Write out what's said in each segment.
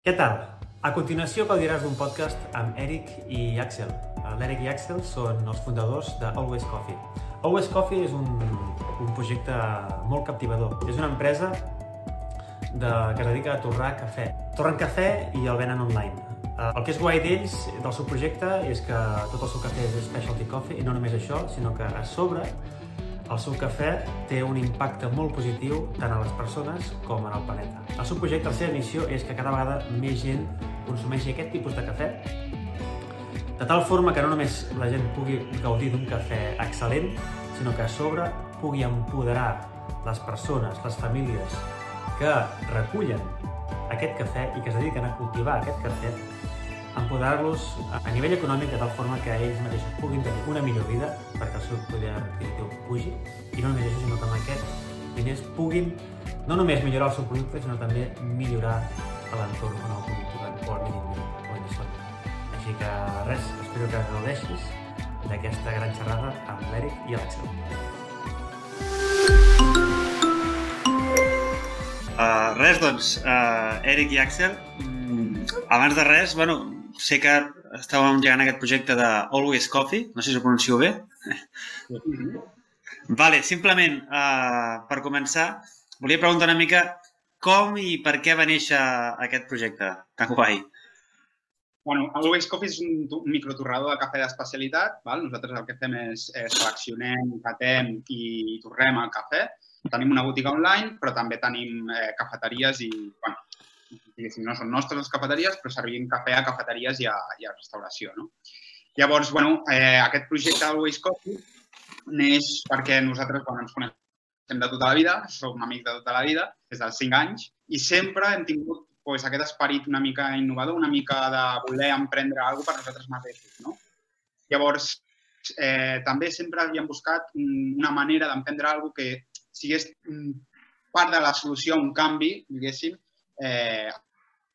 Què tal? A continuació gaudiràs d'un podcast amb Eric i Axel. L'Eric i Axel són els fundadors de Always Coffee. Always Coffee és un, un projecte molt captivador. És una empresa de, que es dedica a torrar cafè. Torren cafè i el venen online. Eh, el que és guai d'ells, del seu projecte, és que tot el seu cafè és specialty coffee, i no només això, sinó que a sobre el seu cafè té un impacte molt positiu tant a les persones com en el planeta. El seu projecte, la seva missió, és que cada vegada més gent consumeixi aquest tipus de cafè de tal forma que no només la gent pugui gaudir d'un cafè excel·lent, sinó que a sobre pugui empoderar les persones, les famílies que recullen aquest cafè i que es dediquen a cultivar aquest cafè empoderar-los a nivell econòmic de tal forma que ells mateixos puguin tenir una millor vida perquè el seu poder adquisitiu pugi i no només això, sinó que amb aquests diners puguin no només millorar el seu producte, sinó també millorar l'entorn on el o el mínim o el són. Així que res, espero que gaudeixis d'aquesta gran xerrada amb l'Eric i l'Àxel. Uh, res, doncs, uh, Eric i Àxel, mm, abans de res, bueno, sé que estàvem engegant aquest projecte de Always Coffee, no sé si ho pronuncio bé. Vale, simplement, uh, per començar, volia preguntar una mica com i per què va néixer aquest projecte tan guai. Bueno, Always Coffee és un, un microtorrador de cafè d'especialitat. Nosaltres el que fem és eh, seleccionem, catem i torrem el cafè. Tenim una botiga online, però també tenim eh, cafeteries i, bueno, diguéssim, no són nostres les cafeteries, però servim cafè a cafeteries i a, i a restauració. No? Llavors, bueno, eh, aquest projecte Always Coffee neix perquè nosaltres, quan ens coneixem de tota la vida, som amics de tota la vida, des dels 5 anys, i sempre hem tingut pues, aquest esperit una mica innovador, una mica de voler emprendre alguna per nosaltres mateixos. No? Llavors, eh, també sempre havíem buscat una manera d'emprendre alguna que sigués part de la solució a un canvi, diguéssim, eh,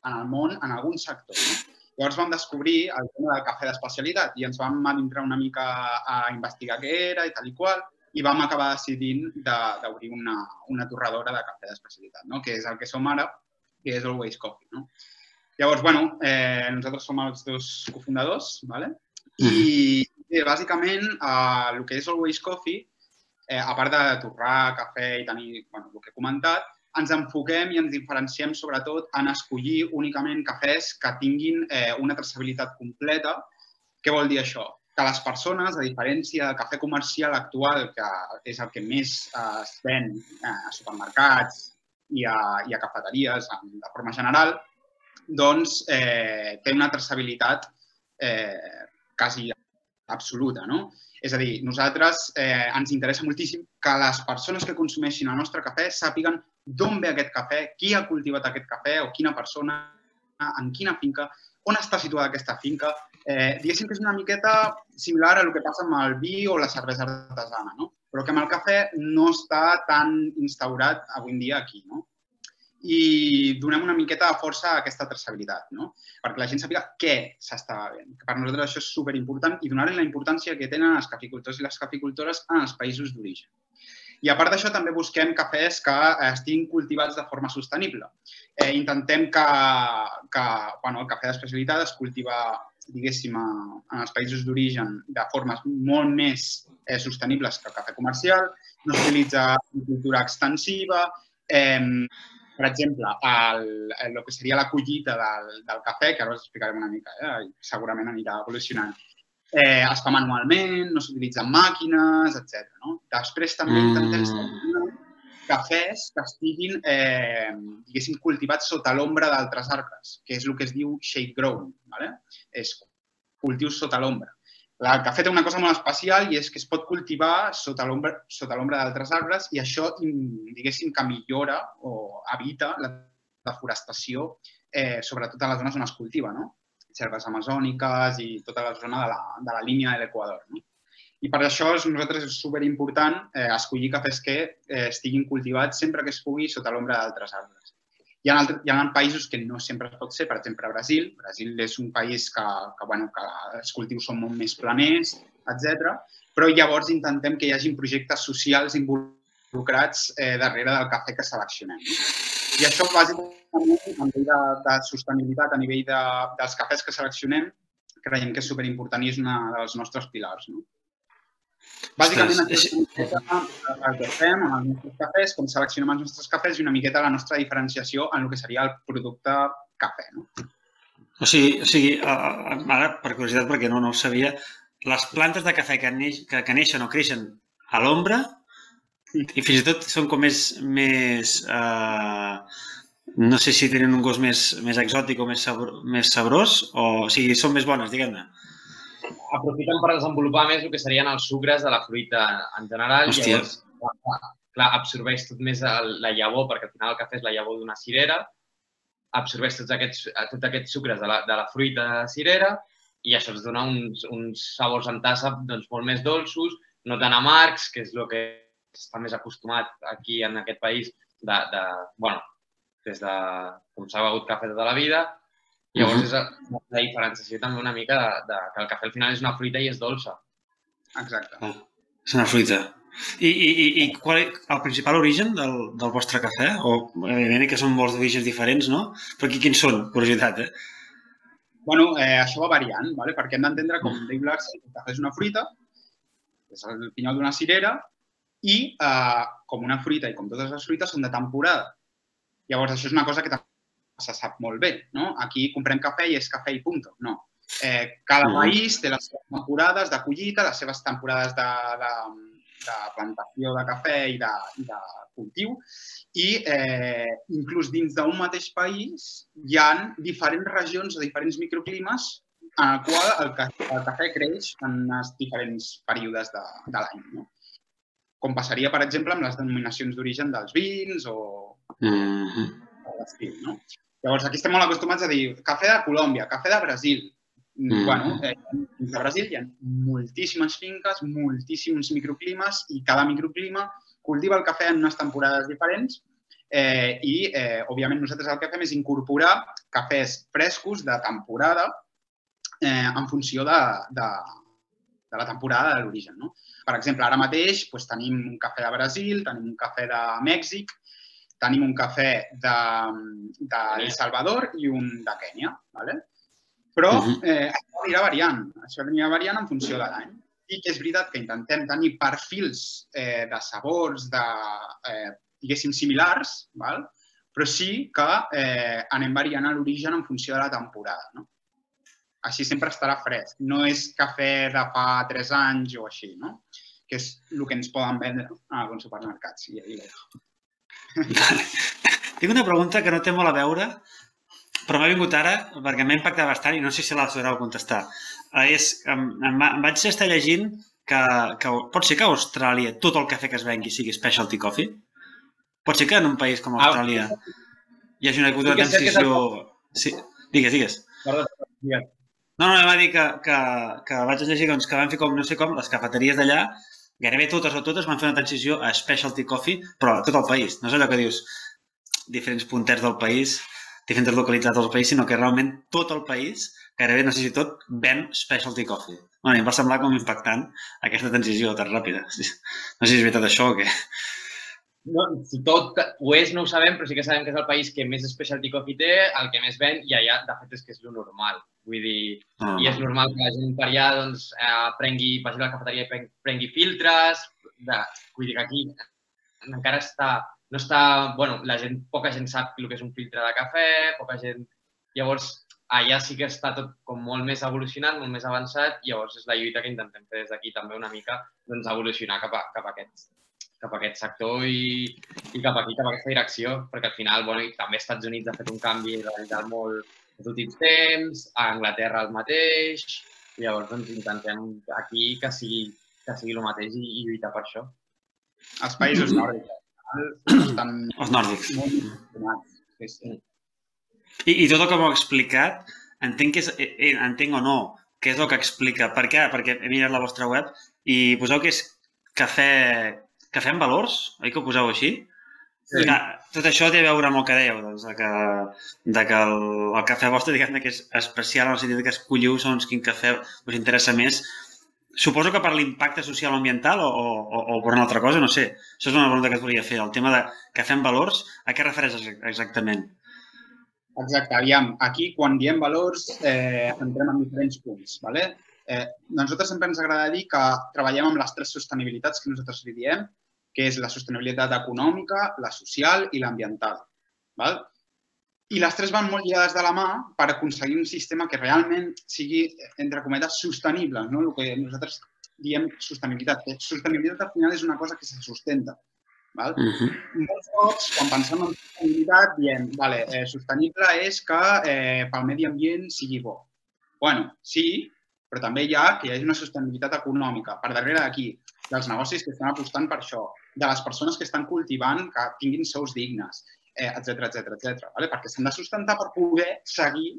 en el món, en algun sector. No? Llavors vam descobrir el tema del cafè d'especialitat i ens vam adentrar una mica a investigar què era i tal i qual i vam acabar decidint d'obrir una, una torradora de cafè d'especialitat, no? que és el que som ara, que és Always Coffee. No? Llavors, bueno, eh, nosaltres som els dos cofundadors, ¿vale? i eh, bàsicament eh, el que és Always Coffee, eh, a part de torrar cafè i tenir bueno, el que he comentat, ens enfoquem i ens diferenciem sobretot en escollir únicament cafès que tinguin eh, una traçabilitat completa. Què vol dir això? Que les persones, a diferència del cafè comercial actual, que és el que més eh, es ven eh, a supermercats i a, i a cafeteries de forma general, doncs eh, té una traçabilitat eh, quasi absoluta. No? És a dir, nosaltres eh, ens interessa moltíssim que les persones que consumeixin el nostre cafè sàpiguen d'on ve aquest cafè, qui ha cultivat aquest cafè o quina persona, en quina finca, on està situada aquesta finca. Eh, diguéssim que és una miqueta similar a el que passa amb el vi o la cervesa artesana, no? però que amb el cafè no està tan instaurat avui en dia aquí. No? I donem una miqueta de força a aquesta traçabilitat, no? perquè la gent sàpiga què s'està bevent. Per nosaltres això és superimportant i donar-li la importància que tenen els caficultors i les caficultores en els països d'origen. I a part d'això també busquem cafès que eh, estiguin cultivats de forma sostenible. Eh, intentem que, que bueno, el cafè d'especialitat es cultiva diguéssim, en els països d'origen de formes molt més eh, sostenibles que el cafè comercial, no s'utilitza cultura extensiva, eh, per exemple, el, el, el que seria la collita del, del cafè, que ara us explicarem una mica, eh? segurament anirà evolucionant, eh, es fa manualment, no s'utilitzen màquines, etc. No? Després també mm. intentem cafès que estiguin, eh, diguéssim, cultivats sota l'ombra d'altres arbres, que és el que es diu shade grown, ¿vale? és cultius sota l'ombra. El cafè té una cosa molt especial i és que es pot cultivar sota l'ombra d'altres arbres i això, diguéssim, que millora o evita la deforestació, eh, sobretot a les zones on es cultiva, no? selves amazòniques i tota la zona de la, de la línia de l'Equador. No? I per això és, nosaltres és superimportant eh, escollir cafès que eh, estiguin cultivats sempre que es pugui sota l'ombra d'altres arbres. Hi ha, altres, hi ha països que no sempre pot ser, per exemple, Brasil. Brasil és un país que, que, bueno, que els cultius són molt més planers, etc. Però llavors intentem que hi hagin projectes socials involucrats eh, darrere del cafè que seleccionem. I això bàsicament a nivell de, de sostenibilitat, a nivell de, dels cafès que seleccionem, creiem que és superimportant i és una dels nostres pilars. No? Bàsicament, Ostres, és el que fem amb els nostres cafès, com seleccionem els nostres cafès i una miqueta la nostra diferenciació en el que seria el producte cafè. No? O sigui, o sigui uh, ara, per curiositat, perquè no, no ho sabia, les plantes de cafè que, neix, que, que neixen o creixen a l'ombra i fins i tot són com més, més uh, no sé si tenen un gust més, més exòtic o més, sabro, més sabrós, o, o sigui, són més bones, diguem-ne. Aprofiten per desenvolupar més el que serien els sucres de la fruita en general. Hòstia. Llavors, clar, absorbeix tot més el, la llavor, perquè al final el cafè és la llavor d'una cirera, absorbeix tots aquests, tots aquests sucres de la, de la fruita cirera i això ens dona uns, uns sabors en tassa doncs, molt més dolços, no tan amargs, que és el que està més acostumat aquí en aquest país de, de bueno, des de com s'ha begut cafè tota la vida. Llavors, és la, la diferenciació també una mica de, de, que el cafè al final és una fruita i és dolça. Exacte. Ah, és una fruita. I, i, i, i qual és el principal origen del, del vostre cafè? O, evidentment que són molts d'orígens diferents, no? Però aquí quins són? Curiositat, eh? Bueno, eh, això va variant, vale? perquè hem d'entendre, com deia l'Axel, que el cafè és una fruita, és el pinyol d'una cirera, i eh, com una fruita i com totes les fruites són de temporada. Llavors, això és una cosa que també se sap molt bé, no? Aquí comprem cafè i és cafè i punto. No. Eh, cada país té les seves temporades de collita, les seves temporades de, de, de plantació de cafè i de, i de cultiu, i eh, inclús dins d'un mateix país hi ha diferents regions o diferents microclimes en el qual el, ca el cafè creix en els diferents períodes de, de l'any. No? Com passaria, per exemple, amb les denominacions d'origen dels vins o, Mm -hmm. L'estil. No? Llavors, aquí estem molt acostumats a dir cafè de Colòmbia, cafè de Brasil. Mm. Mm. Bueno, eh, de Brasil hi ha moltíssimes finques, moltíssims microclimes i cada microclima cultiva el cafè en unes temporades diferents eh, i, eh, òbviament, nosaltres el que fem és incorporar cafès frescos de temporada eh, en funció de, de, de la temporada de l'origen. No? Per exemple, ara mateix doncs, tenim un cafè de Brasil, tenim un cafè de Mèxic, tenim un cafè de, de El Salvador i un de Kènia. ¿vale? Però Mhm. eh, això anirà variant. Això anirà variant en funció de l'any. I que és veritat que intentem tenir perfils eh, de sabors, de, eh, diguéssim, similars, val? però sí que eh, anem variant a l'origen en funció de la temporada. No? Així sempre estarà fresc. No és cafè de fa 3 anys o així, no? que és el que ens poden vendre en alguns supermercats. I, i Tinc una pregunta que no té molt a veure, però m'ha vingut ara perquè m'ha impactat bastant i no sé si la sabreu contestar. Eh, és, em, em, em vaig estar llegint que, que pot ser que a Austràlia tot el cafè que es vengui sigui specialty coffee? Pot ser que en un país com Ah, Austràlia hi hagi una és el- transició... Sí, digues, digues. Perdó, digues. No, no, va dir que, que, que vaig llegir doncs, que van fer com, no sé com, les cafeteries d'allà, gairebé totes o totes van fer una transició a specialty coffee, però a tot el país. No és allò que dius diferents punters del país, diferents localitats del país, sinó que realment tot el país, gairebé, no sé si tot, ven specialty coffee. Bueno, em va semblar com impactant aquesta transició tan ràpida. No sé si és veritat això o què. No, si tot ho és, no ho sabem, però sí que sabem que és el país que més specialty coffee té, el que més ven, i allà, de fet, és que és lo normal. Vull dir, No, i és normal que la gent per allà doncs, eh, prengui, vagi a la cafeteria i prengui, prengui filtres. De, vull dir que aquí encara està, no està, bueno, la gent, poca gent sap el que és un filtre de cafè, poca gent... Llavors, allà sí que està tot com molt més evolucionat, molt més avançat, i llavors és la lluita que intentem fer des d'aquí també una mica, doncs evolucionar cap a, cap a aquest cap a aquest sector i, i cap aquí, cap a aquesta direcció, perquè al final, bueno, i també als Estats Units ha fet un canvi radical molt els últims temps, a Anglaterra el mateix, i llavors doncs, intentem aquí que sigui, que sigui el mateix i, i lluitar per això. els països nòrdics al final, estan Els nòrdics. molt informats. Sí, sí. I, I tot el que m'heu explicat, entenc, que és, eh, eh, entenc o no, què és el que explica. Per què? Perquè he mirat la vostra web i poseu que és cafè, cafè en valors, oi que ho poseu així? Sí. Que tot això té a veure amb el que dèieu, doncs, de que, de que el, el cafè vostre diguem que és especial en el sentit que escolliu segons quin cafè us interessa més. Suposo que per l'impacte social o ambiental o, o, o per una altra cosa, no sé. Això és una pregunta que et volia fer. El tema de cafè en valors, a què refereix exactament? Exacte, aviam, aquí quan diem valors eh, entrem en diferents punts. ¿vale? Eh, nosaltres sempre ens agrada dir que treballem amb les tres sostenibilitats que nosaltres li diem, que és la sostenibilitat econòmica, la social i l'ambiental. ¿vale? I les tres van molt lligades de la mà per aconseguir un sistema que realment sigui, entre cometes, sostenible. No? El que nosaltres diem sostenibilitat. Sostenibilitat al final és una cosa que se sustenta. Val? Uh -huh. Molts cops, quan pensem en sostenibilitat, diem vale, eh, sostenible és que eh, pel medi ambient sigui bo. bueno, sí, però també hi ha que hi hagi una sostenibilitat econòmica per darrere d'aquí, dels negocis que estan apostant per això, de les persones que estan cultivant que tinguin sous dignes, etc etc etc. Vale? Perquè s'han de sustentar per poder seguir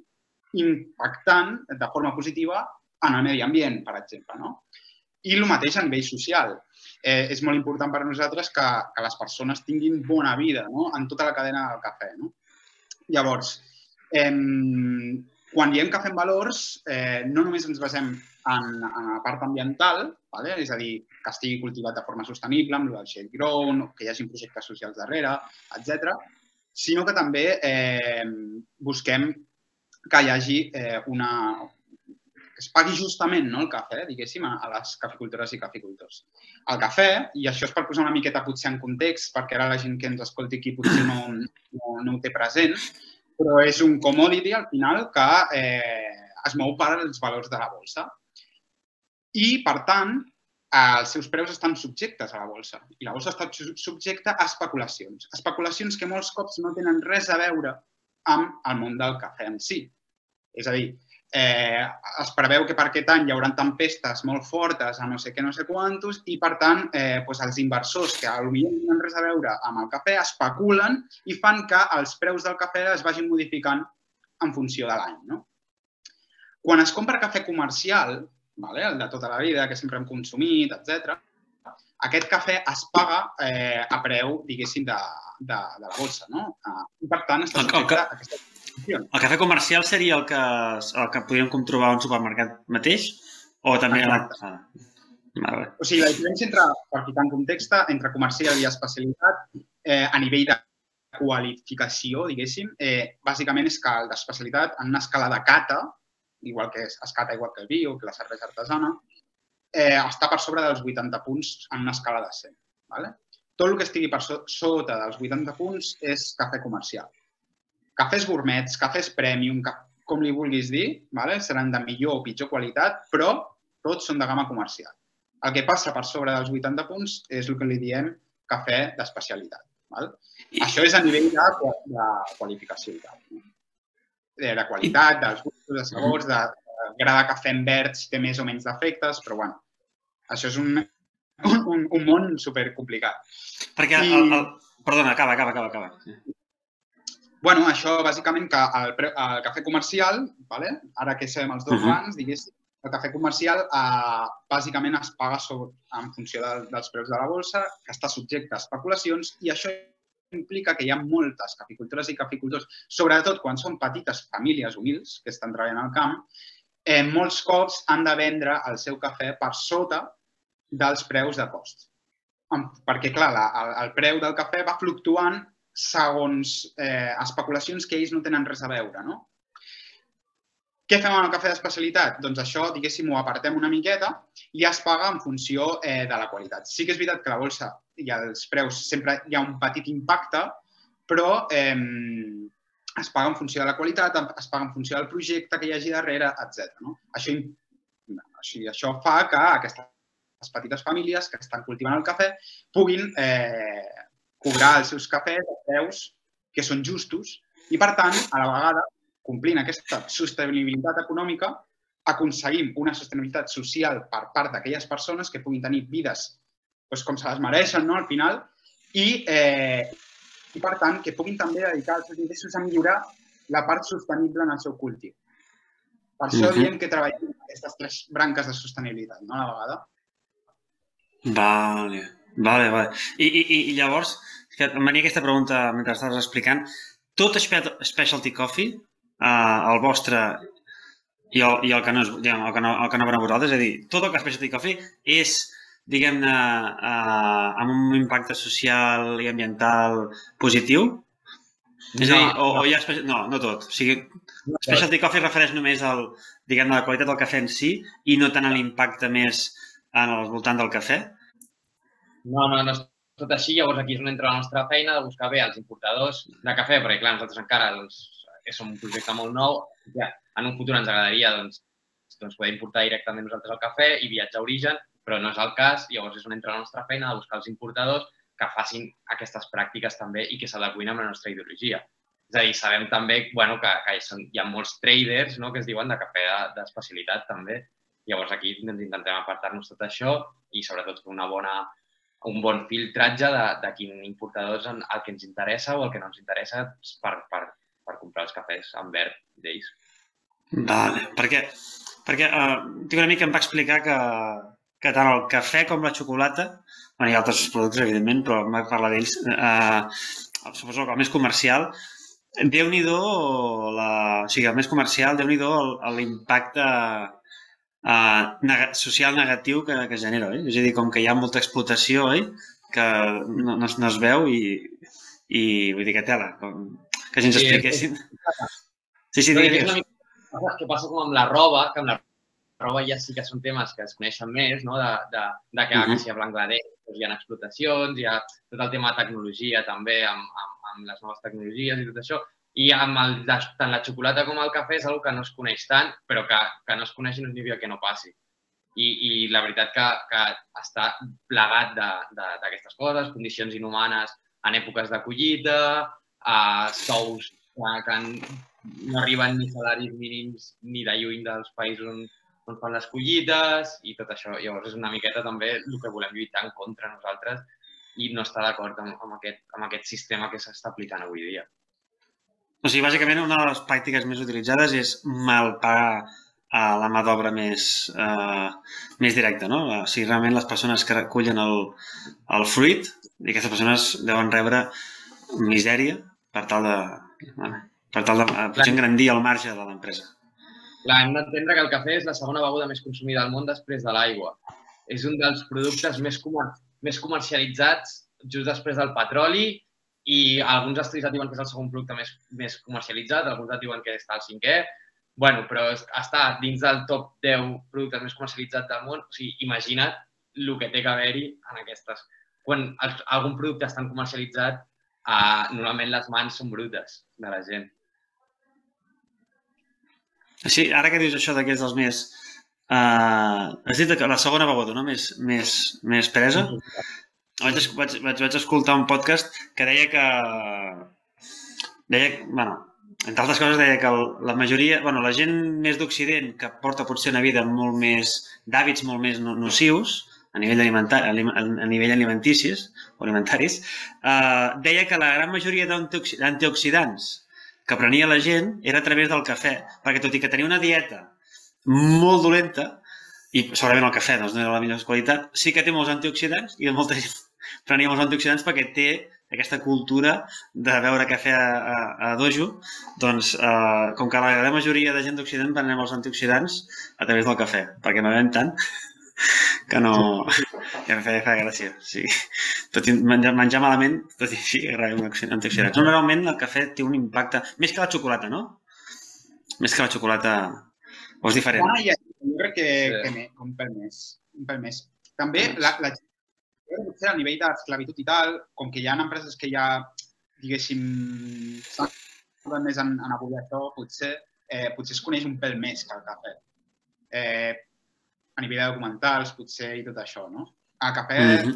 impactant de forma positiva en el medi ambient, per exemple. No? I el mateix a nivell social. Eh, és molt important per a nosaltres que, que les persones tinguin bona vida no? en tota la cadena del cafè. No? Llavors, eh, quan diem que fem valors, eh, no només ens basem en, en la part ambiental, vale? és a dir, que estigui cultivat de forma sostenible, amb el shade grown, que hi hagi projectes socials darrere, etc, sinó que també eh, busquem que hi hagi eh, una, que es pagui justament no, el cafè, diguéssim, a les caficultores i caficultors. El cafè, i això és per posar una miqueta potser en context, perquè ara la gent que ens escolti aquí potser no, no, no ho té present, però és un commodity al final que eh, es mou per als valors de la bolsa. I, per tant, els seus preus estan subjectes a la bolsa i la bolsa està subjecta a especulacions. Especulacions que molts cops no tenen res a veure amb el món del cafè en si. És a dir, eh, es preveu que per aquest any hi haurà tempestes molt fortes a no sé què, no sé quantos, i per tant eh, doncs els inversors que potser no tenen res a veure amb el cafè especulen i fan que els preus del cafè es vagin modificant en funció de l'any. No? Quan es compra cafè comercial, vale, el de tota la vida, que sempre hem consumit, etc, aquest cafè es paga eh, a preu, diguéssim, de, de, de la bolsa. No? Eh, I, per tant, està subjecte a aquesta el cafè comercial seria el que, el que podríem trobar a un supermercat mateix? O també... Exacte. Ah, vale. O sigui, la diferència entre, per ficar en context, entre comercial i especialitat, eh, a nivell de qualificació, diguéssim, eh, bàsicament és que el d'especialitat, en una escala de cata, igual que es cata igual que el vi o que la cervesa artesana, eh, està per sobre dels 80 punts en una escala de 100. Vale? Tot el que estigui per so sota dels 80 punts és cafè comercial cafès gourmets, cafès premium, com li vulguis dir, vale? seran de millor o pitjor qualitat, però tots són de gamma comercial. El que passa per sobre dels 80 punts és el que li diem cafè d'especialitat. Això és a nivell de, de qualificació i tal. De, de qualitat, dels gustos, de sabors, de, de gra de cafè en verd, si té més o menys defectes, però bueno, això és un, un, un món supercomplicat. Perquè el, el... Perdona, acaba, acaba, acaba. acaba bueno, això bàsicament que el, el cafè comercial, vale? ara que sabem els dos uh -huh. diguéssim, el cafè comercial eh, bàsicament es paga sobre, en funció de, dels preus de la bolsa, que està subjecte a especulacions i això implica que hi ha moltes caficultores i caficultors, sobretot quan són petites famílies humils que estan treballant al camp, eh, molts cops han de vendre el seu cafè per sota dels preus de cost. Perquè, clar, la, el, el preu del cafè va fluctuant segons eh, especulacions que ells no tenen res a veure, no? Què fem amb el cafè d'especialitat? Doncs això, diguéssim, ho apartem una miqueta i es paga en funció eh, de la qualitat. Sí que és veritat que la bolsa i els preus sempre hi ha un petit impacte, però eh, es paga en funció de la qualitat, es paga en funció del projecte que hi hagi darrere, etc. No? Això, això, això fa que aquestes petites famílies que estan cultivant el cafè puguin eh, cobrar els seus cafès a preus que són justos i, per tant, a la vegada, complint aquesta sostenibilitat econòmica, aconseguim una sostenibilitat social per part d'aquelles persones que puguin tenir vides doncs, com se les mereixen no? al final i, eh, i, per tant, que puguin també dedicar els seus ingressos a millorar la part sostenible en el seu cultiu. Per això uh -huh. diem que treballem aquestes tres branques de sostenibilitat, no? a la vegada. Vale, vale, vale. I, i, i llavors, que em venia aquesta pregunta mentre estaves explicant. Tot Specialty Coffee, eh, el vostre i el, i el que no és, diguem, el que no, el que no vosaltres, és a dir, tot el que Specialty Coffee és, diguem-ne, eh, amb un impacte social i ambiental positiu? És a dir, o, o hi ha... Espe... No, no tot. O sigui, specialty coffee refereix només al, diguem a la qualitat del cafè en si i no tant a l'impacte més en el voltant del cafè? No, no, no és tot així. Llavors aquí és on entra la nostra feina de buscar bé els importadors de cafè, perquè clar, nosaltres encara doncs, som un projecte molt nou. Ja, en un futur ens agradaria doncs, doncs poder importar directament nosaltres el cafè i viatjar a origen, però no és el cas. Llavors és on entra la nostra feina de buscar els importadors que facin aquestes pràctiques també i que s'adequin amb la nostra ideologia. És a dir, sabem també bueno, que, que són, hi ha molts traders no, que es diuen de cafè d'especialitat de, també. Llavors aquí doncs, intentem apartar-nos tot això i sobretot fer una bona, un bon filtratge de, de quin importador és el que ens interessa o el que no ens interessa per, per, per comprar els cafès en verd d'ells. Vale, perquè, perquè uh, una mica em va explicar que, que tant el cafè com la xocolata bueno, hi ha altres productes, evidentment, però em va parlar d'ells. Eh, suposo que el més comercial, déu nhi la... o sigui, el més comercial, déu nhi l'impacte eh, neg social negatiu que, que genera, oi? És a dir, com que hi ha molta explotació, oi? Que no, no, no es veu i, i vull dir que tela, com, que si ens expliquessin... Sí, sí, digues. Que passa com amb la roba, que amb la roba ja sí que són temes que es coneixen més, no? de, de, de que, uh -huh. que si a Bangladesh doncs, hi ha explotacions, hi ha tot el tema de tecnologia també, amb, amb, amb les noves tecnologies i tot això, i amb el, tant la xocolata com el cafè és una que no es coneix tant, però que, que no es coneix i no significa que no passi. I, i la veritat que, que està plegat d'aquestes coses, condicions inhumanes en èpoques de collita, a sous que, que no arriben ni salaris mínims ni de lluny dels països on, on fan les collites i tot això. Llavors és una miqueta també el que volem lluitar en contra nosaltres i no està d'acord amb, amb, aquest, amb aquest sistema que s'està aplicant avui dia. O sigui, bàsicament, una de les pràctiques més utilitzades és malpagar a la mà d'obra més, eh, més directa, no? O sigui, realment les persones que recullen el, el fruit i aquestes persones deuen rebre misèria per tal de, per tal de potser engrandir el marge de l'empresa. Clar, hem d'entendre que el cafè és la segona beguda més consumida al món després de l'aigua. És un dels productes més, comer més comercialitzats just després del petroli i alguns estudis et diuen que és el segon producte més, més comercialitzat, alguns et diuen que està al cinquè. bueno, però està dins del top 10 productes més comercialitzats del món. O sigui, imagina't el que té que haver-hi en aquestes. Quan algun producte està comercialitzat, eh, normalment les mans són brutes de la gent. Sí, ara que dius això de que és dels més... Uh, has dit que la segona beguda, no? Més, més, més presa. Vaig, vaig, vaig, vaig escoltar un podcast que deia que... Deia, bueno, entre altres coses deia que la majoria, bueno, la gent més d'Occident que porta potser una vida molt més d'hàbits molt més nocius a nivell, alimentar, a nivell alimenticis o alimentaris, eh, deia que la gran majoria d'antioxidants que prenia la gent era a través del cafè, perquè tot i que tenia una dieta molt dolenta, i segurament el cafè doncs, no era la millor qualitat, sí que té molts antioxidants i molta gent prenia molts antioxidants perquè té aquesta cultura de beure cafè a, a, a dojo, doncs eh, com que la gran majoria de gent d'Occident prenem els antioxidants a través del cafè, perquè no bevem tant, que no... Ja em feia, feia gràcia. Sí. Tot i menjar, menjar malament, tot i així, agrada antioxidants. Normalment el cafè té un impacte... Més que la xocolata, no? Més que la xocolata... O és diferent? Ah, ja, jo crec que, sí. que me, un pèl més. Un pèl més. També la, la potser a nivell d'esclavitud i tal, com que hi ha empreses que ja, diguéssim, saben més en, en avui això, potser, eh, potser es coneix un pèl més que el cafè. Eh, a nivell de documentals, potser, i tot això, no? A cafè mm -hmm.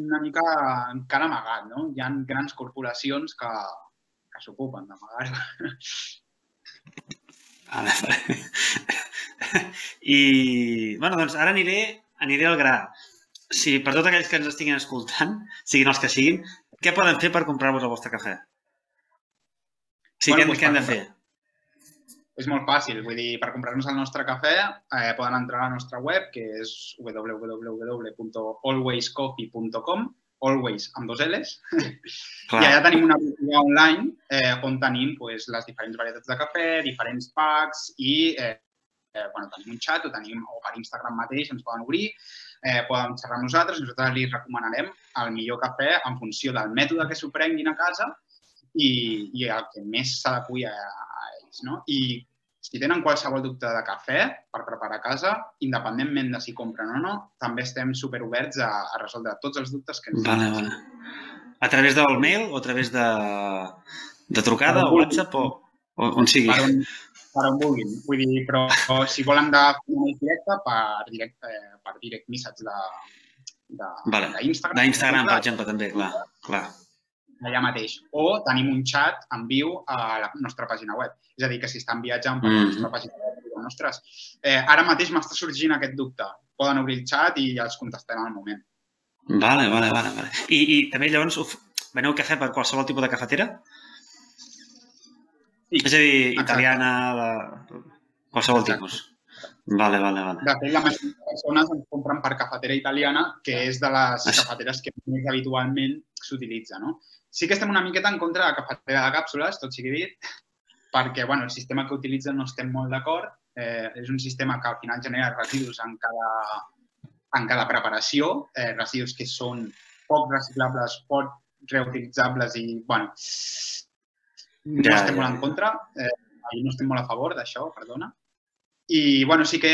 una mica encara amagat, no? Hi ha grans corporacions que, que s'ocupen d'amagar-ho. Vale. I, bueno, doncs ara aniré, aniré al gra. Si per tots aquells que ens estiguin escoltant, siguin els que siguin, què poden fer per comprar-vos el vostre cafè? Sí, bueno, què, doncs què han de fer? És molt fàcil, vull dir, per comprar-nos el nostre cafè eh, poden entrar a la nostra web, que és www.alwayscoffee.com, always amb dos L's, Clar. i allà tenim una botiga online eh, on tenim pues, les diferents varietats de cafè, diferents packs i eh, eh, bueno, tenim un xat o, tenim, o per Instagram mateix ens poden obrir, eh, poden xerrar amb nosaltres, nosaltres li recomanarem el millor cafè en funció del mètode que s'ho prenguin a casa i, i el que més s'adequi a, a ells. No? I si tenen qualsevol dubte de cafè per preparar a casa, independentment de si compren o no, també estem superoberts a, a resoldre tots els dubtes que ens Vale, vale. A través del mail o a través de, de trucada o WhatsApp o, o on sigui? per on, per on vulguin. Vull dir, però si volen de forma directa, per direct, eh, per direct message de, de, Vale. D'Instagram, per exemple, també, clar. clar. Allà mateix. O tenim un xat en viu a la nostra pàgina web. És a dir, que si estan viatjant per la Mhm. nostra pàgina web, diuen, ostres, eh, ara mateix m'està sorgint aquest dubte. Poden obrir el xat i ja els contestem al moment. Vale, vale, vale. vale. I, I també llavors uf, veneu cafè per qualsevol tipus de cafetera? Sí. És a dir, italiana, de... qualsevol Exacte. tipus. Vale, vale, vale. De fet, la majoria de persones ens compren per cafetera italiana, que és de les cafeteres que més habitualment s'utilitza. No? Sí que estem una miqueta en contra de la cafetera de càpsules, tot sigui dit, perquè bueno, el sistema que utilitzen no estem molt d'acord. Eh, és un sistema que al final genera residus en cada, en cada preparació, eh, residus que són poc reciclables, poc reutilitzables i, bueno, no Ja, estem ja, molt en contra, eh, no estem molt a favor d'això, perdona. I, bueno, sí que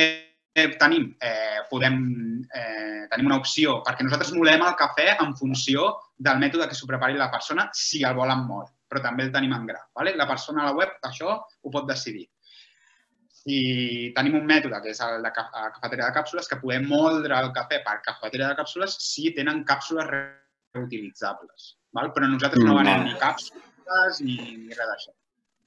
tenim, eh, podem, eh, tenim una opció, perquè nosaltres molem el cafè en funció del mètode que s'ho prepari la persona, si el vol en molt, però també el tenim en gra. Vale? La persona a la web això ho pot decidir. Si tenim un mètode, que és el de ca- a cafetera de càpsules, que podem moldre el cafè per cafetera de càpsules si tenen càpsules reutilitzables. Val? Però nosaltres no Mm, venem ni càpsules ni, ni res d'això.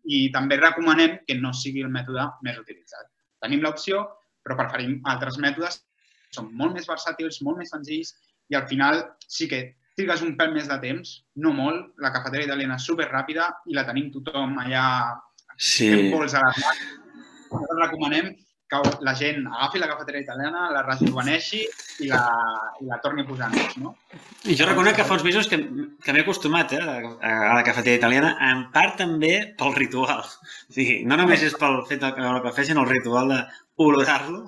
I també recomanem que no sigui el mètode més utilitzat. Tenim l'opció, però preferim altres mètodes que són molt més versàtils, molt més senzills i al final sí que trigues un pèl més de temps, no molt. La cafetera italiana és superràpida i la tenim tothom allà Sí. fent pols a les mans. Nosaltres recomanem que la gent agafi la cafetera italiana, la rejuveneixi i la, i la torni a posar ús, no? I jo reconec que fa uns mesos que, que m'he acostumat eh, a, la cafetera italiana, en part també pel ritual. O sigui, no només és pel fet de beure cafè, sinó el ritual d'olorar-lo,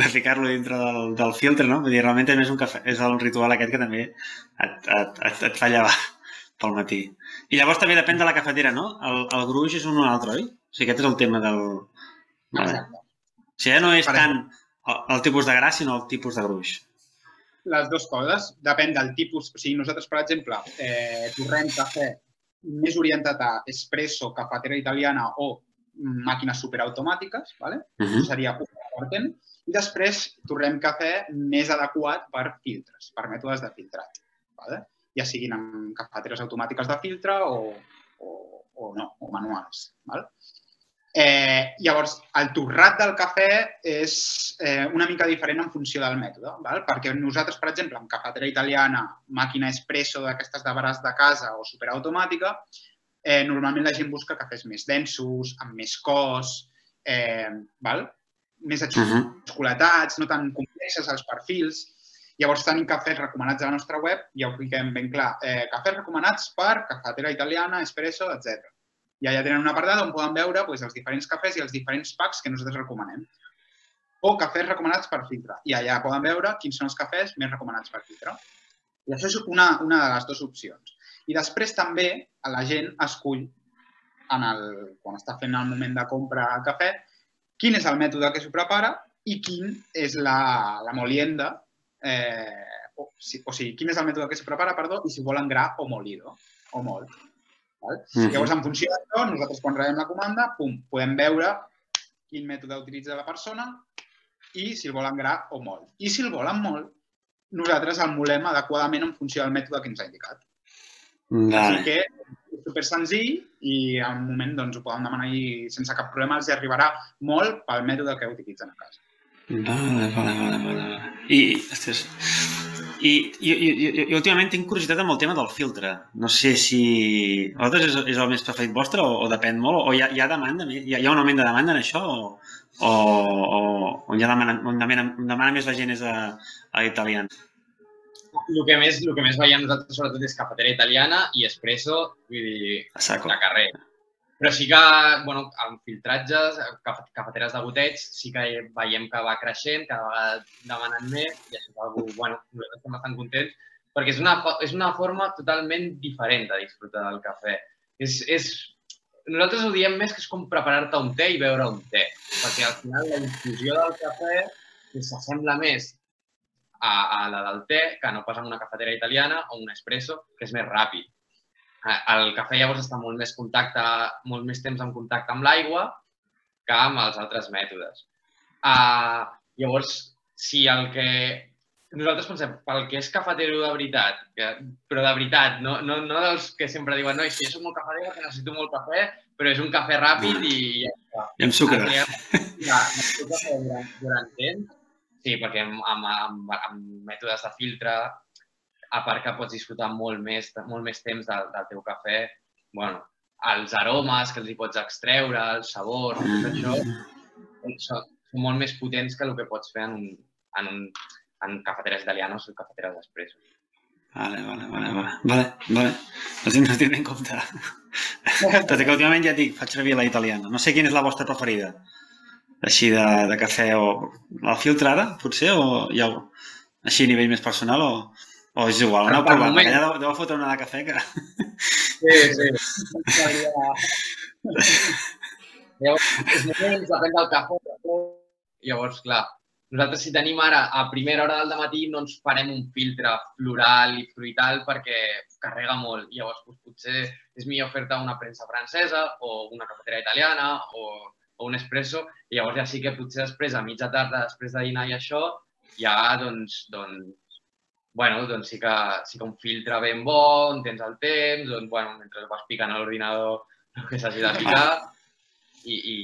de ficar-lo dintre del, del filtre, no? Vull dir, realment també és un, cafè, és un ritual aquest que també et, et, et, et fa llevar pel matí. I llavors també depèn de la cafetera, no? El, el gruix és un o altre, oi? O sigui, aquest és el tema del... Vale. O sigui, ja no és tant el, el tipus de gra, sinó el tipus de gruix. Les dues coses. Depèn del tipus. O sigui, nosaltres, per exemple, eh, torrem cafè més orientat a espresso, cafetera italiana o màquines superautomàtiques, ¿vale? Uh Això seria un. I després torrem cafè més adequat per filtres, per mètodes de filtrat. ¿vale? Ja siguin amb cafeteres automàtiques de filtre o, o, o no, o manuals. ¿vale? Eh, llavors, el torrat del cafè és eh, una mica diferent en funció del mètode, val? perquè nosaltres, per exemple, amb cafetera italiana, màquina espresso d'aquestes de baràs de casa o superautomàtica, eh, normalment la gent busca cafès més densos, amb més cos, eh, val? més xocolats, no tan complexes els perfils. Llavors tenim cafès recomanats a la nostra web, ja ho fiquem ben clar, eh, cafès recomanats per cafetera italiana, espresso, etc. I allà tenen un apartat on poden veure doncs, els diferents cafès i els diferents packs que nosaltres recomanem. O cafès recomanats per filtre. I allà poden veure quins són els cafès més recomanats per filtre. I això és una, una de les dues opcions. I després també la gent escull, en el, quan està fent el moment de compra el cafè, quin és el mètode que s'ho prepara i quin és la, la molienda, eh, o, si, o sigui, quin és el mètode que s'ho prepara, perdó, i si volen gra o molido, o molt. Val? Mhm. Llavors, en funció d'això, nosaltres quan rebem la comanda, pum, podem veure quin mètode utilitza la persona i si el volen gra o molt. I si el volen molt, nosaltres el molem adequadament en funció del mètode que ens ha indicat. Així Vale. que és super senzill i al moment doncs, ho poden demanar i sense cap problema els arribarà molt pel mètode que utilitzen a casa. Vale, vale, vale, vale. vale. I, ostres, i, i, i, i, últimament tinc curiositat amb el tema del filtre. No sé si... A vosaltres és, és el més preferit vostre o, o depèn molt? O hi ha, hi ha demanda? Hi ha, hi ha un augment de demanda en això? O, o, o, o hi ha demana, on demana, on demana més la gent és a, a l'italià? El que, més, el que més veiem nosaltres sobretot és cafetera italiana i espresso, vull dir, A saco. de carrer. Però sí que, bueno, amb filtratges, caf- cafeteres de goteig, sí que veiem que va creixent, cada vegada demanen més, i això és algú, bueno, nosaltres estem bastant contents, perquè és una, és una forma totalment diferent de disfrutar del cafè. És, és, nosaltres ho diem més que és com preparar-te un té i beure un té, perquè al final la infusió del cafè s'assembla més a, a la del té que no pas en una cafetera italiana o un espresso, que és més ràpid. El cafè llavors està molt més, contacte, molt més temps en contacte amb l'aigua que amb els altres mètodes. Uh, llavors, si el que nosaltres pensem, pel que és cafetero de veritat, que, però de veritat, no, no, no dels que sempre diuen no, si jo soc molt cafetero, que necessito molt cafè, però és un cafè ràpid i ja està. I amb sucre. Ja, necessito cafè durant, durant temps, sí, perquè amb, amb, amb, amb mètodes de filtre, a part que pots disfrutar molt més, molt més temps del, del teu cafè, bueno, els aromes que els hi pots extreure, el sabor, tot això, són, són molt més potents que el que pots fer en un, en un en cafeteres italianes o cafeteres d'espresso. Vale, vale, vale, vale, vale, vale. No tinc, no tinc en compte. Tot i que últimament ja dic, faig servir la italiana. No sé quina és la vostra preferida. Així de, de cafè o... La filtre ara, potser? O ja, així a nivell més personal? O, o és igual, aneu provant. Moment... Allà deu, deu fotre una de cafè que... Sí, sí. Llavors, és moments, depèn del cafè. Llavors, clar, nosaltres, si tenim ara a primera hora del matí, no ens farem un filtre floral i fruital perquè carrega molt. Llavors, doncs, potser és millor fer-te una premsa francesa o una cafetera italiana o, o un espresso. I llavors ja sí que potser després, a mitja tarda, després de dinar i això, ja, doncs, doncs, bueno, doncs sí que, sí que un filtre ben bo, on tens el temps, doncs, bueno, mentre vas picant a l'ordinador el que s'hagi de picar. I, i...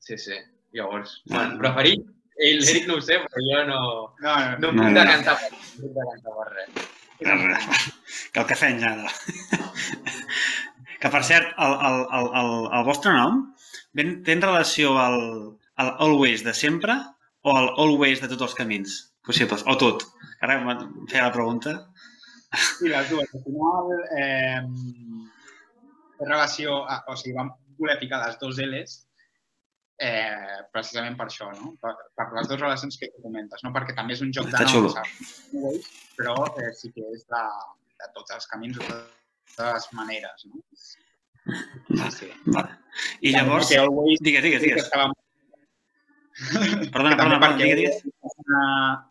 Sí, sí. Llavors, bueno, preferit ell, l'Eric no ho sé, però jo no, no, no, no, no puc decantar per, no puc decantar per res. Que el cafè enllada. que, per cert, el, el, el, el, el vostre nom ben, té en relació al, al always de sempre o al always de tots els camins possibles? O tot? Ara em feia la pregunta. Sí, les dues. Al final, eh, té relació, a, o sigui, vam voler ficar les dues L's eh, precisament per això, no? per, per les dues relacions que comentes, no? perquè també és un joc de noms, però eh, sí que és de, de tots els camins, de totes les maneres. No? Sí, sí. Vale. I llavors... Always, digues, digues, digues. Estava... Perdona, perdona, perdona, digues, digues. Una,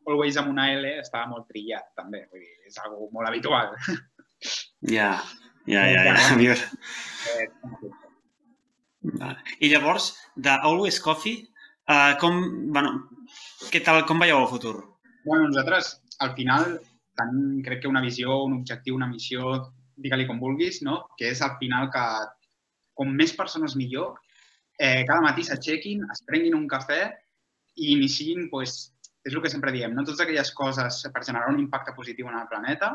always amb una L estava molt trillat, també. Vull dir, és algo molt habitual. Ja, ja, ja, ja. ja. Eh, Vale. I llavors, de Always Coffee, uh, com, bueno, què tal, com veieu el futur? Bueno, nosaltres, al final, tenim, crec que una visió, un objectiu, una missió, digue-li com vulguis, no? que és al final que com més persones millor, eh, cada matí s'aixequin, es prenguin un cafè i iniciïn, pues, és el que sempre diem, no? totes aquelles coses per generar un impacte positiu en el planeta,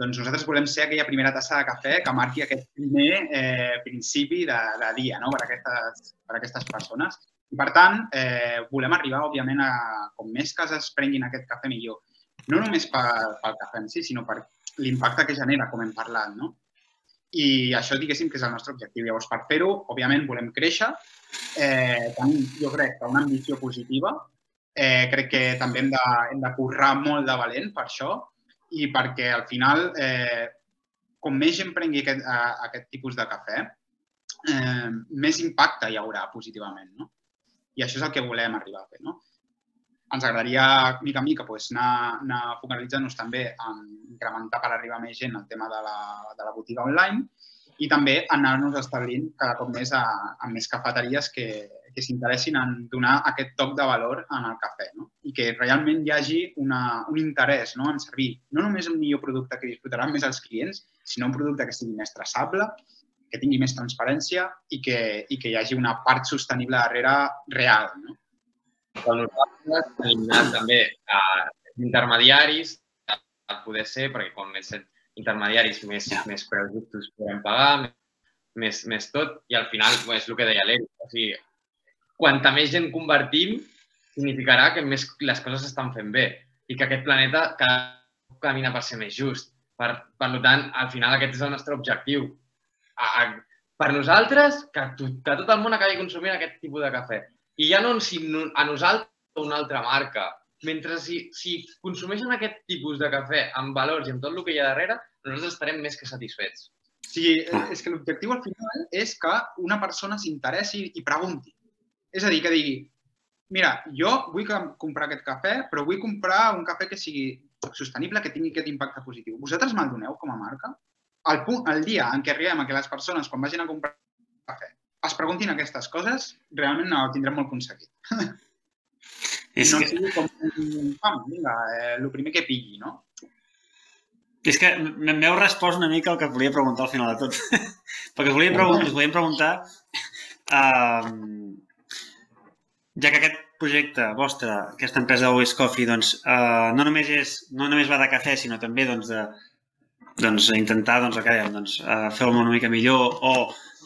doncs nosaltres volem ser aquella primera tassa de cafè que marqui aquest primer eh, principi de, de dia no? per, aquestes, per aquestes persones. I, per tant, eh, volem arribar, òbviament, a com més cases prenguin aquest cafè, millor. No només pel, pel cafè en si, sinó per l'impacte que genera, com hem parlat. No? I això, diguéssim, que és el nostre objectiu. Llavors, per fer-ho, òbviament, volem créixer. Eh, tenim, jo crec, que una ambició positiva. Eh, crec que també hem de, hem de currar molt de valent per això i perquè al final, eh, com més gent prengui aquest, a, aquest tipus de cafè, eh, més impacte hi haurà positivament. No? I això és el que volem arribar a fer. No? Ens agradaria, mica en mica, pues, anar, anar focalitzant-nos també en incrementar per arribar més gent el tema de la, de la botiga online i també anar-nos establint cada cop més a, a més cafeteries que, que s'interessin en donar aquest toc de valor en el cafè no? i que realment hi hagi una, un interès no? en servir no només un millor producte que disfrutaran més els clients, sinó un producte que sigui més traçable, que tingui més transparència i que, i que hi hagi una part sostenible darrere real. No? Però nosaltres tenim anat també a intermediaris, a poder ser, perquè com més intermediaris, més, més preus justos podem pagar, més, més tot, i al final és el que deia l'Eri. O sigui, quanta més gent convertim, significarà que més les coses s'estan fent bé i que aquest planeta cada camina per ser més just. Per, per tant, al final aquest és el nostre objectiu. A, a, per nosaltres, que, to, que tot el món acabi consumint aquest tipus de cafè. I ja no si a nosaltres una altra marca mentre si, si consumeixen aquest tipus de cafè amb valors i amb tot el que hi ha darrere, nosaltres estarem més que satisfets. Sí, és que l'objectiu al final és que una persona s'interessi i pregunti. És a dir, que digui, mira, jo vull comprar aquest cafè, però vull comprar un cafè que sigui sostenible, que tingui aquest impacte positiu. Vosaltres me'l doneu com a marca? El, punt, el dia en què arribem a que les persones, quan vagin a comprar cafè, es preguntin aquestes coses, realment no, ho tindrem molt aconseguit. És no que... sigui com un pam, vinga, eh, el primer que pilli, no? És que m'heu respost una mica el que volia preguntar al final de tot. Perquè us volíem, preguntar, us volíem preguntar uh, ja que aquest projecte vostre, aquesta empresa Always Coffee, doncs, uh, no, només és, no només va de cafè, sinó també doncs, de, doncs, intentar doncs, que dèiem, doncs, uh, fer-lo una mica millor o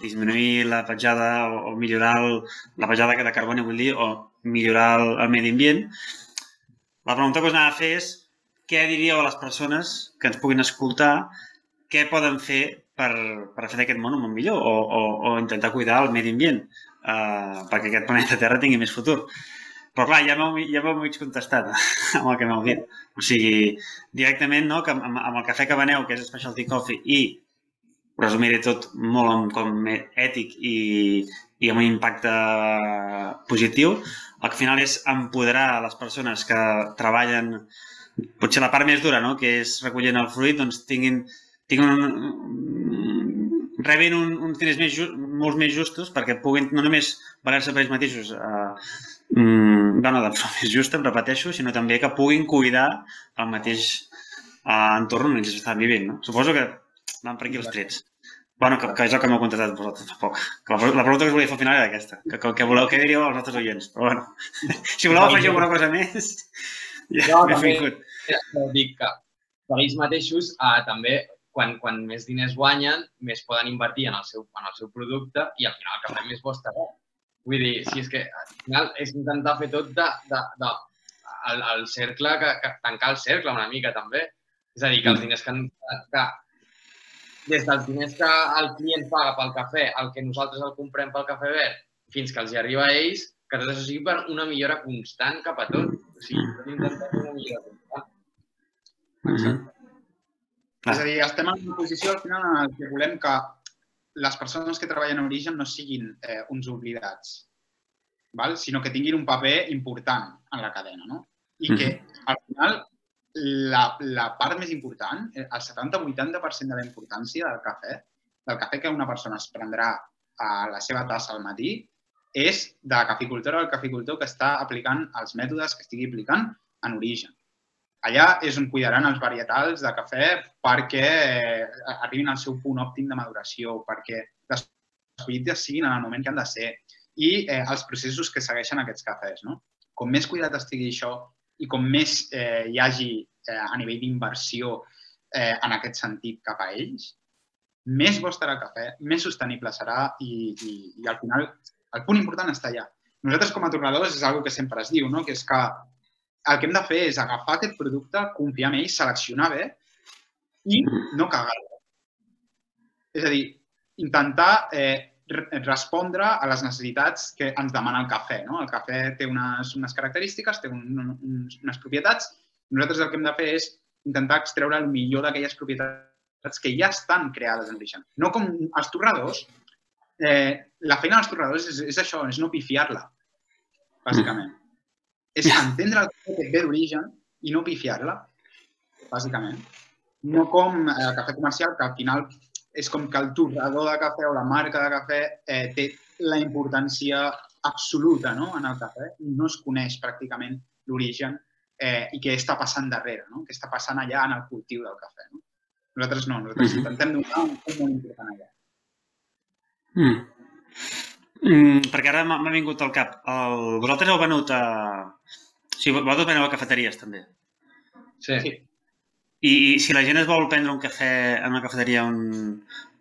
disminuir la petjada o, o millorar el, la petjada de carboni, vull dir, o millorar el, el medi ambient. La pregunta que us anava a fer és què diríeu a les persones que ens puguin escoltar, què poden fer per, per fer d'aquest món un món millor o, o, o intentar cuidar el medi ambient uh, perquè aquest planeta Terra tingui més futur. Però clar, ja m'heu ja mig contestat amb el que m'heu dit. O sigui, directament, no, que amb, amb el cafè que veneu, que és Specialty Coffee, i ho resumiré tot molt amb, com ètic i, i amb un impacte positiu, al final és empoderar les persones que treballen potser la part més dura, no? que és recollint el fruit, doncs tinguin, tinguin un, rebin un, diners més just, molts més justos perquè puguin no només valer-se per ells mateixos eh, mm, bueno, de forma més justa, em repeteixo, sinó també que puguin cuidar el mateix eh, entorn on ells estan vivint. No? Suposo que van per aquí els trets. Bueno, que, que és el que m'heu contestat vosaltres fa poc. Que la, la pregunta que us volia fer al final era aquesta. Que, que, que voleu, què diríeu als nostres oients? Però bueno, si voleu afegir alguna cosa més, ja no, m'he vingut. Dic que per ells mateixos eh, també quan, quan més diners guanyen, més poden invertir en el seu, en el seu producte i al final el cafè més bo estarà. Vull dir, si és que al final és intentar fer tot de, de, de el, el cercle, que, que, tancar el cercle una mica també. És a dir, que els diners que, que des dels diners que el client paga pel cafè, el que nosaltres el comprem pel cafè verd, fins que els hi arriba a ells, que tot això sigui per una millora constant cap a tot. O sigui, tot intentar fer una millora constant. Mm -hmm. És a dir, estem en una posició al final en què volem que les persones que treballen a Origen no siguin eh, uns oblidats, val? sinó que tinguin un paper important en la cadena. No? I que al final la, la part més important, eh, el 70-80% de la importància del cafè, del cafè que una persona es prendrà a la seva tassa al matí, és de caficultor al caficultor que està aplicant els mètodes que estigui aplicant en origen. Allà és on cuidaran els varietals de cafè perquè eh, arribin al seu punt òptim de maduració, perquè les collites siguin en el moment que han de ser i eh, els processos que segueixen aquests cafès. No? Com més cuidat estigui això, i com més eh, hi hagi eh, a nivell d'inversió eh, en aquest sentit cap a ells, més bo estarà el cafè, més sostenible serà i, i, i al final el punt important està allà. Nosaltres com a tornadors és una que sempre es diu, no? que és que el que hem de fer és agafar aquest producte, confiar en ell, seleccionar bé i no cagar-lo. És a dir, intentar eh, respondre a les necessitats que ens demana el cafè. No? El cafè té unes, unes característiques, té un, un, unes propietats. Nosaltres el que hem de fer és intentar extreure el millor d'aquelles propietats que ja estan creades en origen. No com els torradors. Eh, la feina dels torradors és, és això, és no pifiar-la, bàsicament. És entendre el cafè que ve d'origen i no pifiar-la, bàsicament. No com el cafè comercial, que al final és com que el torrador de cafè o la marca de cafè eh, té la importància absoluta no? en el cafè i no es coneix pràcticament l'origen eh, i què està passant darrere, no? què està passant allà en el cultiu del cafè. No? Nosaltres no, nosaltres mm -hmm. intentem donar un punt molt important allà. Mm. Mm, perquè ara m'ha vingut al cap. El... Vosaltres heu venut a... O sigui, vosaltres veneu a cafeteries, també. Sí. sí. I, I si la gent es vol prendre un cafè en una cafeteria on,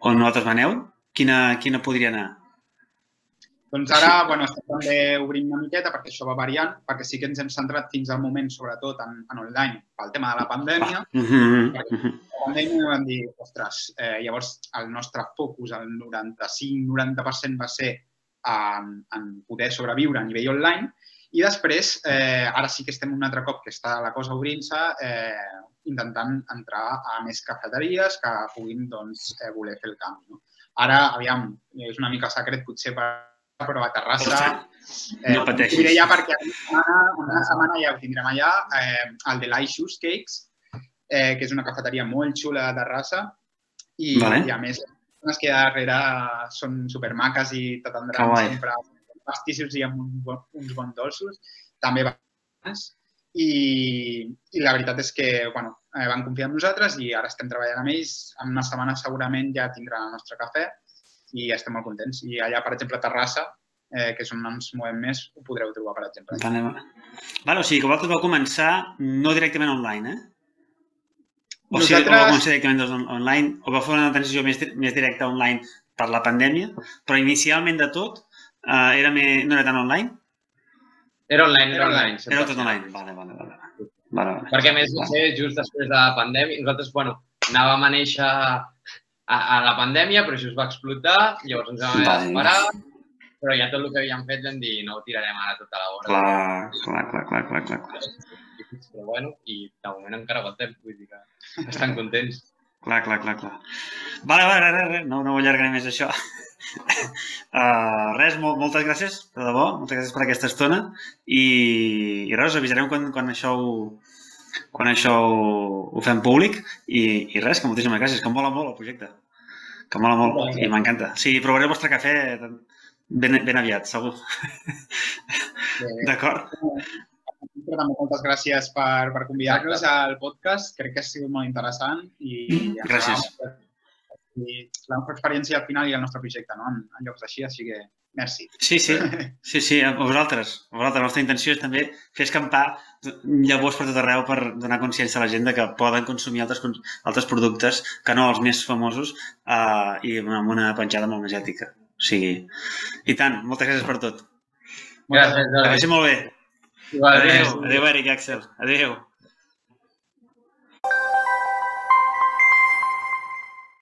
on nosaltres veneu, quina, quina podria anar? Doncs ara, bueno, estem també obrint una miqueta perquè això va variant, perquè sí que ens hem centrat fins al moment, sobretot en, en online, pel tema de la pandèmia. Uh -huh. La pandèmia vam dir, ostres, eh, llavors el nostre focus, el 95-90% va ser en, en poder sobreviure a nivell online I després, eh, ara sí que estem un altre cop que està la cosa obrint-se, eh, intentant entrar a més cafeteries que puguin doncs, eh, voler fer el canvi. No? Ara, aviam, és una mica secret potser per però a Terrassa... Eh, no pateixis. Diré ja perquè una setmana, una setmana ja ho tindrem allà, eh, el de Laixus Cakes, eh, que és una cafeteria molt xula de Terrassa i, Vale. i a més les que darrere són supermaques i t'atendran sempre pastissos i amb un uns bons dolços. També bons. I, I la veritat és que bueno, eh, van confiar en nosaltres i ara estem treballant amb ells. En una setmana segurament ja tindran el nostre cafè i estem molt contents. I allà, per exemple, a Terrassa, eh, que és on ens movem més, ho podreu trobar, per exemple. Vale, vale. o sigui que vosaltres vau començar no directament online, eh? O sigui, Nosaltres- o vau començar directament doncs, on- online, o vau fer una transició més, més directa online per la pandèmia, però inicialment de tot eh, era més, no era tan online? Era online, era online. Era tot 100%. online. Vale, vale, vale. vale, vale. Perquè, a més, va ser just després de la pandèmia. Nosaltres, bueno, anàvem a néixer a, a la pandèmia, però això es va explotar, llavors ens vam haver d'esperar, però ja tot el que havíem fet vam dir no ho tirarem ara tota la hora. Clar, clar, clar, clar, clar, clar. Però bueno, i de moment encara aguantem, vull dir que estan contents. Clar, clar, clar, clar. Vale, vale, res, res, no, no ho allargaré més això. Uh, res, molt, moltes gràcies, de debò, moltes gràcies per aquesta estona i, i res, avisarem quan, quan això ho, quan això ho, ho fem públic i, i res, que moltíssimes gràcies, que em mola molt el projecte, que mola molt i m'encanta. Sí, provaré el vostre cafè ben, ben aviat, segur. D'acord? Però també moltes gràcies per, per convidar-nos al podcast. Crec que ha sigut molt interessant i Gràcies. i la nostra experiència al final i el nostre projecte no? en, en llocs així, així que merci. Sí, sí, sí, sí, a vosaltres. A vosaltres. La nostra intenció és també fer escampar llavors per tot arreu per donar consciència a la gent de que poden consumir altres, altres productes que no els més famosos uh, i amb una penjada molt més ètica. O sigui, i tant, moltes gràcies per tot. Gràcies, Que Jordi. vagi molt bé. Igualment. Adéu, adéu Eric i Axel. Adéu.